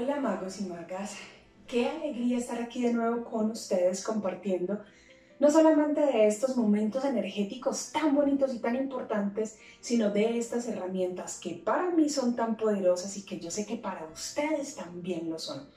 Hola magos y magas, qué alegría estar aquí de nuevo con ustedes compartiendo no solamente de estos momentos energéticos tan bonitos y tan importantes, sino de estas herramientas que para mí son tan poderosas y que yo sé que para ustedes también lo son.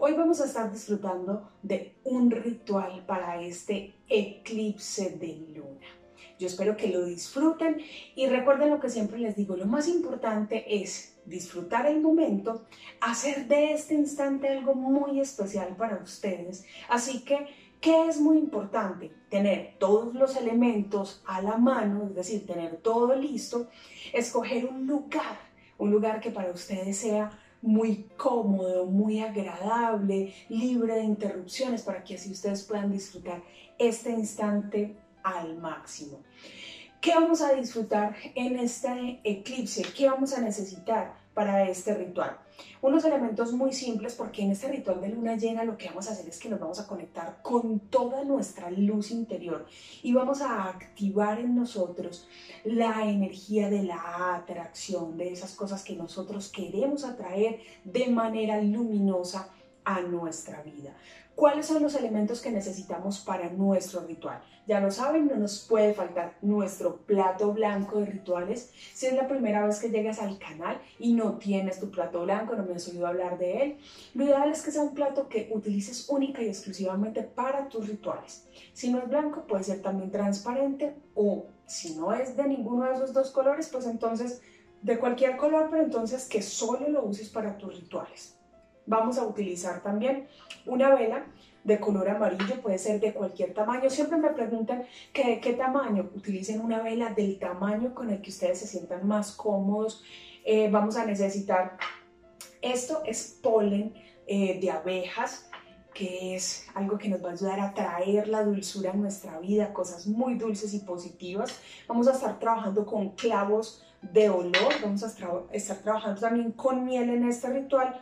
Hoy vamos a estar disfrutando de un ritual para este eclipse de luna. Yo espero que lo disfruten y recuerden lo que siempre les digo, lo más importante es disfrutar el momento, hacer de este instante algo muy especial para ustedes. Así que, ¿qué es muy importante? Tener todos los elementos a la mano, es decir, tener todo listo, escoger un lugar, un lugar que para ustedes sea muy cómodo, muy agradable, libre de interrupciones, para que así ustedes puedan disfrutar este instante al máximo. ¿Qué vamos a disfrutar en este eclipse? ¿Qué vamos a necesitar para este ritual? Unos elementos muy simples porque en este ritual de luna llena lo que vamos a hacer es que nos vamos a conectar con toda nuestra luz interior y vamos a activar en nosotros la energía de la atracción, de esas cosas que nosotros queremos atraer de manera luminosa a nuestra vida. ¿Cuáles son los elementos que necesitamos para nuestro ritual? Ya lo saben, no nos puede faltar nuestro plato blanco de rituales. Si es la primera vez que llegas al canal y no tienes tu plato blanco, no me has oído hablar de él, lo ideal es que sea un plato que utilices única y exclusivamente para tus rituales. Si no es blanco, puede ser también transparente o si no es de ninguno de esos dos colores, pues entonces de cualquier color, pero entonces que solo lo uses para tus rituales. Vamos a utilizar también una vela de color amarillo, puede ser de cualquier tamaño. Siempre me preguntan de qué tamaño. Utilicen una vela del tamaño con el que ustedes se sientan más cómodos. Eh, vamos a necesitar, esto es polen eh, de abejas, que es algo que nos va a ayudar a traer la dulzura en nuestra vida, cosas muy dulces y positivas. Vamos a estar trabajando con clavos de olor, vamos a estar trabajando también con miel en este ritual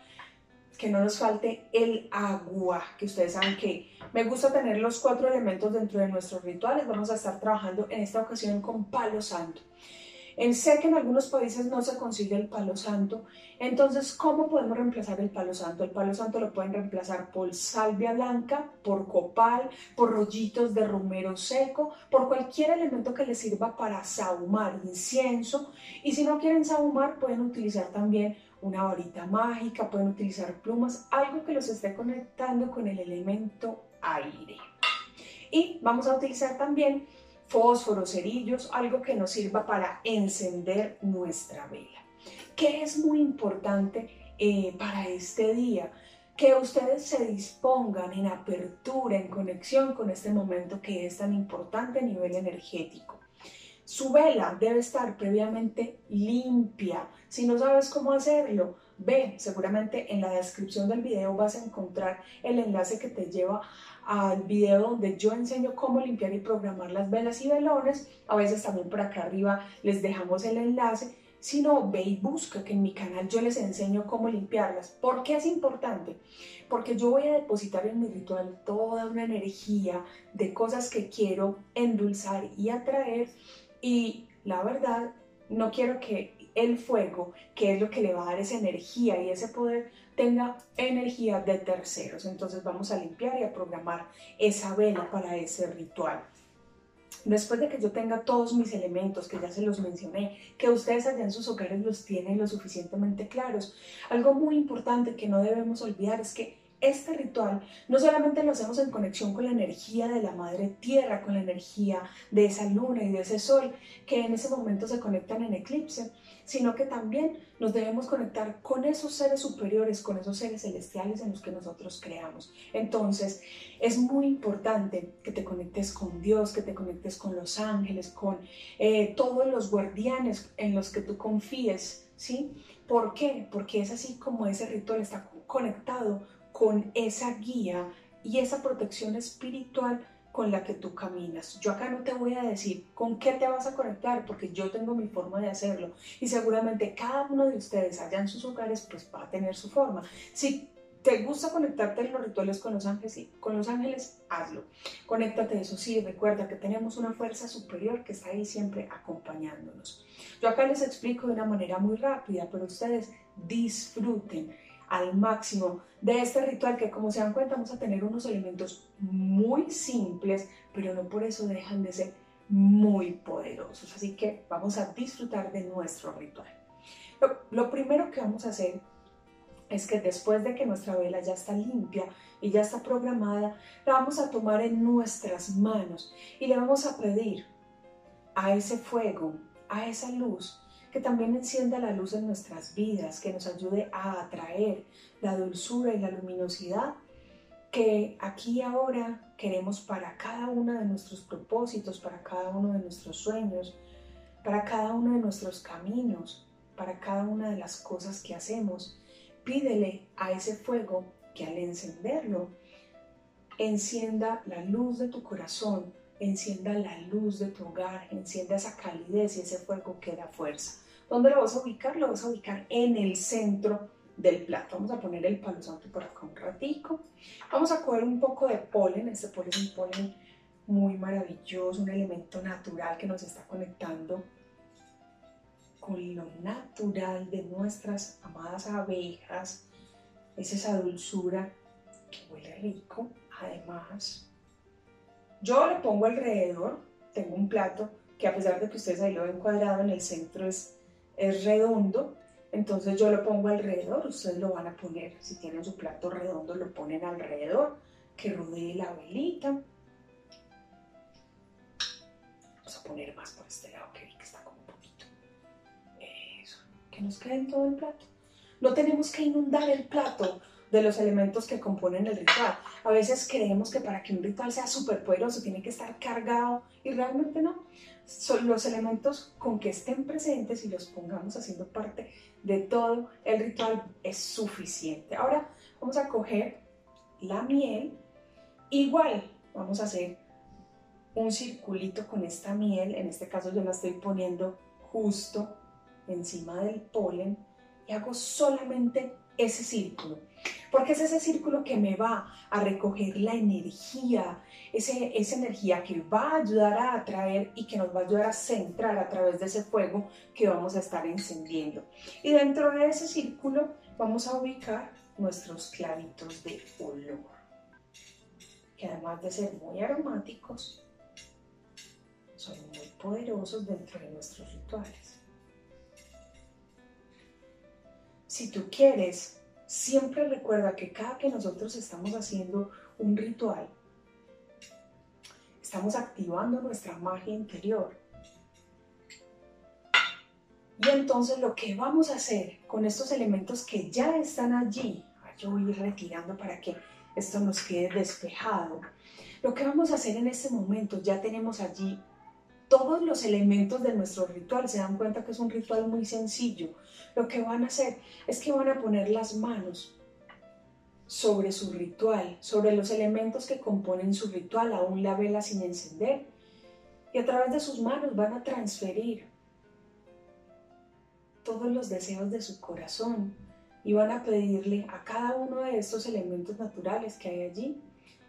que no nos falte el agua, que ustedes saben que me gusta tener los cuatro elementos dentro de nuestros rituales. Vamos a estar trabajando en esta ocasión con palo santo. En, sé que en algunos países no se consigue el palo santo, entonces, ¿cómo podemos reemplazar el palo santo? El palo santo lo pueden reemplazar por salvia blanca, por copal, por rollitos de romero seco, por cualquier elemento que les sirva para sahumar, incienso. Y si no quieren sahumar, pueden utilizar también una varita mágica, pueden utilizar plumas, algo que los esté conectando con el elemento aire. Y vamos a utilizar también fósforos, cerillos, algo que nos sirva para encender nuestra vela. ¿Qué es muy importante eh, para este día? Que ustedes se dispongan en apertura, en conexión con este momento que es tan importante a nivel energético. Su vela debe estar previamente limpia. Si no sabes cómo hacerlo, ve, seguramente en la descripción del video vas a encontrar el enlace que te lleva al video donde yo enseño cómo limpiar y programar las velas y velones. A veces también por acá arriba les dejamos el enlace. Si no, ve y busca que en mi canal yo les enseño cómo limpiarlas. ¿Por qué es importante? Porque yo voy a depositar en mi ritual toda una energía de cosas que quiero endulzar y atraer y la verdad, no quiero que el fuego, que es lo que le va a dar esa energía y ese poder, tenga energía de terceros. Entonces vamos a limpiar y a programar esa vela para ese ritual. Después de que yo tenga todos mis elementos, que ya se los mencioné, que ustedes allá en sus hogares los tienen lo suficientemente claros, algo muy importante que no debemos olvidar es que este ritual no solamente lo hacemos en conexión con la energía de la madre tierra, con la energía de esa luna y de ese sol que en ese momento se conectan en eclipse, sino que también nos debemos conectar con esos seres superiores, con esos seres celestiales en los que nosotros creamos. Entonces, es muy importante que te conectes con Dios, que te conectes con los ángeles, con eh, todos los guardianes en los que tú confíes, ¿sí? ¿Por qué? Porque es así como ese ritual está conectado con esa guía y esa protección espiritual con la que tú caminas. Yo acá no te voy a decir con qué te vas a conectar porque yo tengo mi forma de hacerlo y seguramente cada uno de ustedes allá en sus hogares pues va a tener su forma. Si te gusta conectarte en los rituales con los ángeles, con los ángeles hazlo. Conéctate, eso sí, recuerda que tenemos una fuerza superior que está ahí siempre acompañándonos. Yo acá les explico de una manera muy rápida, pero ustedes disfruten al máximo de este ritual que como se dan cuenta vamos a tener unos elementos muy simples, pero no por eso dejan de ser muy poderosos. Así que vamos a disfrutar de nuestro ritual. Lo, lo primero que vamos a hacer es que después de que nuestra vela ya está limpia y ya está programada, la vamos a tomar en nuestras manos y le vamos a pedir a ese fuego, a esa luz, que también encienda la luz en nuestras vidas, que nos ayude a atraer la dulzura y la luminosidad que aquí y ahora queremos para cada uno de nuestros propósitos, para cada uno de nuestros sueños, para cada uno de nuestros caminos, para cada una de las cosas que hacemos. Pídele a ese fuego que al encenderlo encienda la luz de tu corazón, encienda la luz de tu hogar, encienda esa calidez y ese fuego que da fuerza. ¿Dónde lo vas a ubicar? Lo vas a ubicar en el centro del plato. Vamos a poner el palo santo por acá un ratico. Vamos a coger un poco de polen. Este polen es un polen muy maravilloso, un elemento natural que nos está conectando con lo natural de nuestras amadas abejas. Es esa dulzura que huele rico. Además, yo le pongo alrededor, tengo un plato que a pesar de que ustedes ahí lo ven cuadrado, en el centro es es redondo, entonces yo lo pongo alrededor, ustedes lo van a poner, si tienen su plato redondo lo ponen alrededor, que rodee la velita. Vamos a poner más por este lado que vi que está como un poquito. Eso, que nos quede en todo el plato. No tenemos que inundar el plato de los elementos que componen el ritual. A veces creemos que para que un ritual sea súper poderoso tiene que estar cargado y realmente no son los elementos con que estén presentes y los pongamos haciendo parte de todo el ritual es suficiente. Ahora vamos a coger la miel, igual vamos a hacer un circulito con esta miel, en este caso yo la estoy poniendo justo encima del polen y hago solamente ese círculo porque es ese círculo que me va a recoger la energía, ese, esa energía que va a ayudar a atraer y que nos va a ayudar a centrar a través de ese fuego que vamos a estar encendiendo. Y dentro de ese círculo vamos a ubicar nuestros clavitos de olor, que además de ser muy aromáticos, son muy poderosos dentro de nuestros rituales. Si tú quieres siempre recuerda que cada que nosotros estamos haciendo un ritual, estamos activando nuestra magia interior. Y entonces lo que vamos a hacer con estos elementos que ya están allí, yo voy a ir retirando para que esto nos quede despejado. Lo que vamos a hacer en este momento, ya tenemos allí todos los elementos de nuestro ritual. Se dan cuenta que es un ritual muy sencillo. Lo que van a hacer es que van a poner las manos sobre su ritual, sobre los elementos que componen su ritual, aún la vela sin encender. Y a través de sus manos van a transferir todos los deseos de su corazón y van a pedirle a cada uno de estos elementos naturales que hay allí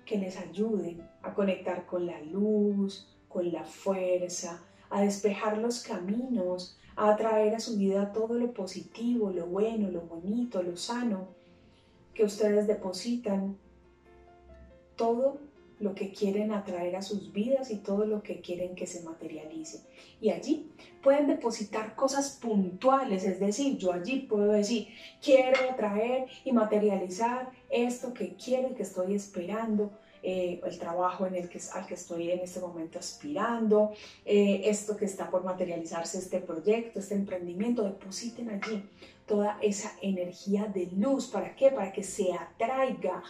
que les ayuden a conectar con la luz, con la fuerza, a despejar los caminos, a atraer a su vida todo lo positivo, lo bueno, lo bonito, lo sano, que ustedes depositan, todo lo que quieren atraer a sus vidas y todo lo que quieren que se materialice. Y allí pueden depositar cosas puntuales, es decir, yo allí puedo decir, quiero atraer y materializar esto que quiero y que estoy esperando eh, el trabajo en el que, al que estoy en este momento aspirando, eh, esto que está por materializarse, este proyecto, este emprendimiento, depositen allí toda esa energía de luz. ¿Para qué? Para que se atraiga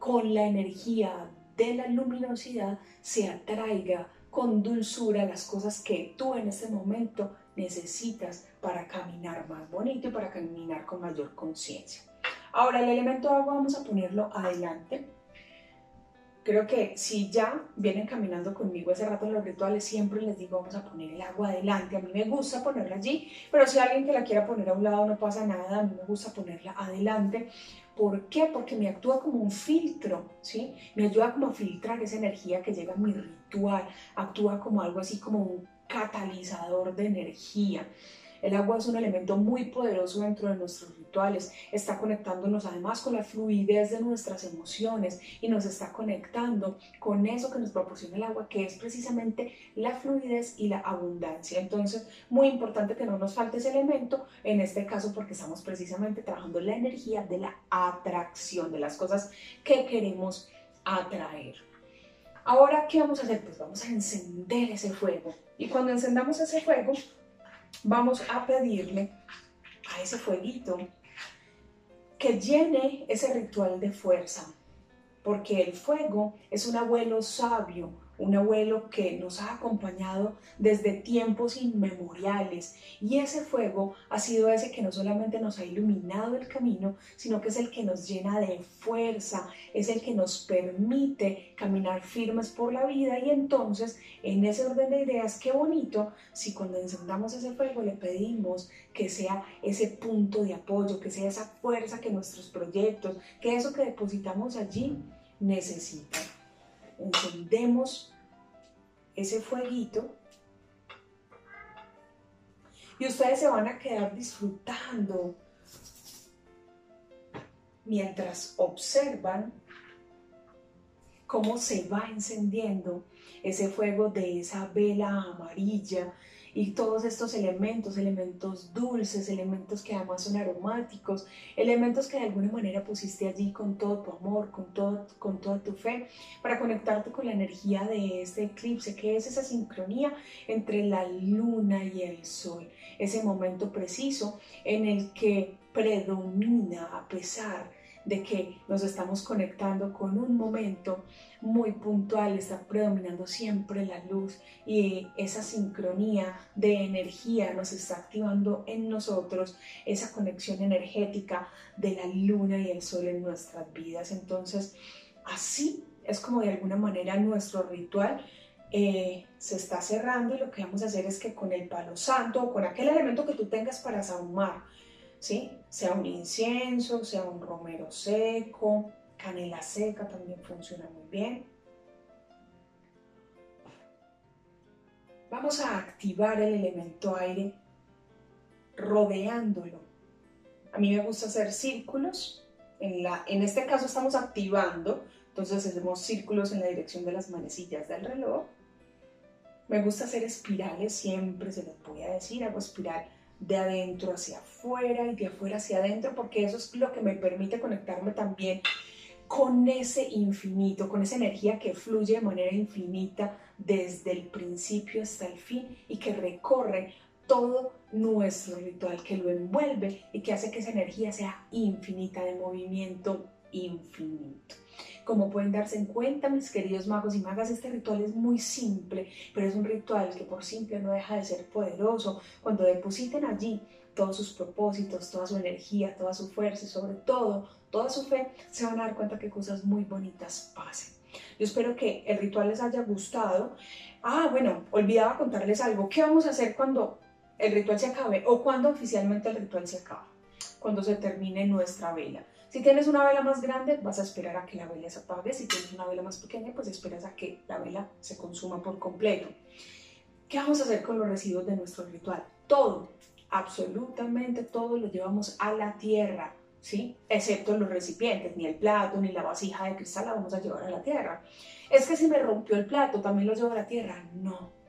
con la energía de la luminosidad, se atraiga con dulzura las cosas que tú en este momento necesitas para caminar más bonito y para caminar con mayor conciencia. Ahora el elemento agua vamos a ponerlo adelante creo que si ya vienen caminando conmigo hace rato en los rituales, siempre les digo, vamos a poner el agua adelante. A mí me gusta ponerla allí, pero si alguien que la quiera poner a un lado no pasa nada, a mí me gusta ponerla adelante. ¿Por qué? Porque me actúa como un filtro, ¿sí? Me ayuda como a filtrar esa energía que llega a mi ritual, actúa como algo así como un catalizador de energía. El agua es un elemento muy poderoso dentro de nuestros está conectándonos además con la fluidez de nuestras emociones y nos está conectando con eso que nos proporciona el agua, que es precisamente la fluidez y la abundancia. Entonces, muy importante que no nos falte ese elemento, en este caso porque estamos precisamente trabajando la energía de la atracción, de las cosas que queremos atraer. Ahora, ¿qué vamos a hacer? Pues vamos a encender ese fuego. Y cuando encendamos ese fuego, vamos a pedirle a ese fueguito que llene ese ritual de fuerza, porque el fuego es un abuelo sabio, un abuelo que nos ha acompañado desde tiempos inmemoriales. Y ese fuego ha sido ese que no solamente nos ha iluminado el camino, sino que es el que nos llena de fuerza, es el que nos permite caminar firmes por la vida. Y entonces en ese orden de ideas, qué bonito si cuando encendamos ese fuego le pedimos que sea ese punto de apoyo, que sea esa fuerza que nuestros proyectos, que eso que depositamos allí necesita encendemos ese fueguito y ustedes se van a quedar disfrutando mientras observan cómo se va encendiendo ese fuego de esa vela amarilla y todos estos elementos, elementos dulces, elementos que además son aromáticos, elementos que de alguna manera pusiste allí con todo tu amor, con, todo, con toda tu fe, para conectarte con la energía de este eclipse, que es esa sincronía entre la luna y el sol, ese momento preciso en el que predomina a pesar de que nos estamos conectando con un momento muy puntual, está predominando siempre la luz y esa sincronía de energía nos está activando en nosotros esa conexión energética de la luna y el sol en nuestras vidas. Entonces, así es como de alguna manera nuestro ritual eh, se está cerrando y lo que vamos a hacer es que con el palo santo o con aquel elemento que tú tengas para sahumar, ¿sí? Sea un incienso, sea un romero seco, canela seca también funciona muy bien. Vamos a activar el elemento aire rodeándolo. A mí me gusta hacer círculos. En, la, en este caso estamos activando, entonces hacemos círculos en la dirección de las manecillas del reloj. Me gusta hacer espirales, siempre se les voy a decir, hago espiral de adentro hacia afuera y de afuera hacia adentro, porque eso es lo que me permite conectarme también con ese infinito, con esa energía que fluye de manera infinita desde el principio hasta el fin y que recorre todo nuestro ritual, que lo envuelve y que hace que esa energía sea infinita, de movimiento infinito. Como pueden darse en cuenta, mis queridos magos y magas, este ritual es muy simple, pero es un ritual que por simple no deja de ser poderoso. Cuando depositen allí todos sus propósitos, toda su energía, toda su fuerza y sobre todo toda su fe, se van a dar cuenta que cosas muy bonitas pasen. Yo espero que el ritual les haya gustado. Ah, bueno, olvidaba contarles algo. ¿Qué vamos a hacer cuando el ritual se acabe o cuando oficialmente el ritual se acaba? Cuando se termine nuestra vela. Si tienes una vela más grande, vas a esperar a que la vela se apague. Si tienes una vela más pequeña, pues esperas a que la vela se consuma por completo. ¿Qué vamos a hacer con los residuos de nuestro ritual? Todo, absolutamente todo lo llevamos a la tierra, ¿sí? Excepto los recipientes, ni el plato, ni la vasija de cristal la vamos a llevar a la tierra. Es que si me rompió el plato, también lo llevo a la tierra. No.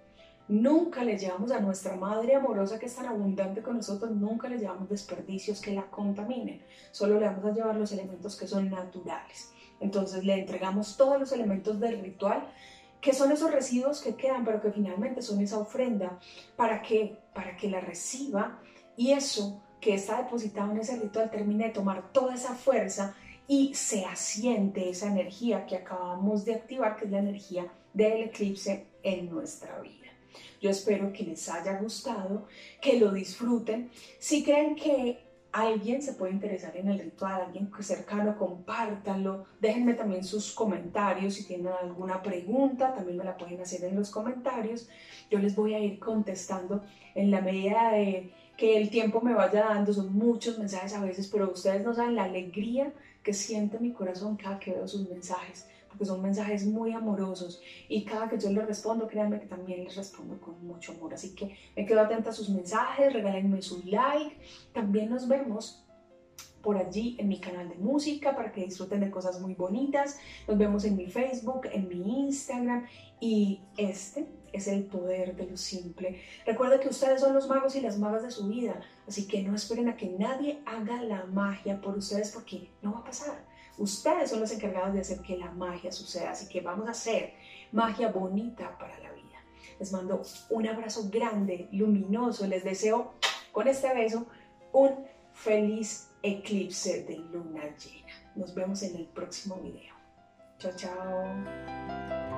Nunca le llevamos a nuestra madre amorosa que es tan abundante con nosotros, nunca le llevamos desperdicios que la contaminen. Solo le vamos a llevar los elementos que son naturales. Entonces le entregamos todos los elementos del ritual que son esos residuos que quedan, pero que finalmente son esa ofrenda para que, para que la reciba y eso que está depositado en ese ritual termine de tomar toda esa fuerza y se asiente esa energía que acabamos de activar, que es la energía del eclipse en nuestra vida. Yo espero que les haya gustado, que lo disfruten. Si creen que alguien se puede interesar en el ritual, alguien cercano, compártanlo. Déjenme también sus comentarios. Si tienen alguna pregunta, también me la pueden hacer en los comentarios. Yo les voy a ir contestando en la medida de que el tiempo me vaya dando. Son muchos mensajes a veces, pero ustedes no saben la alegría que siente mi corazón cada que veo sus mensajes porque son mensajes muy amorosos y cada que yo les respondo, créanme que también les respondo con mucho amor. Así que me quedo atenta a sus mensajes, regálenme su like. También nos vemos por allí en mi canal de música para que disfruten de cosas muy bonitas. Nos vemos en mi Facebook, en mi Instagram y este es el poder de lo simple. Recuerden que ustedes son los magos y las magas de su vida, así que no esperen a que nadie haga la magia por ustedes porque no va a pasar. Ustedes son los encargados de hacer que la magia suceda, así que vamos a hacer magia bonita para la vida. Les mando un abrazo grande, luminoso, les deseo con este beso un feliz eclipse de luna llena. Nos vemos en el próximo video. Chao, chao.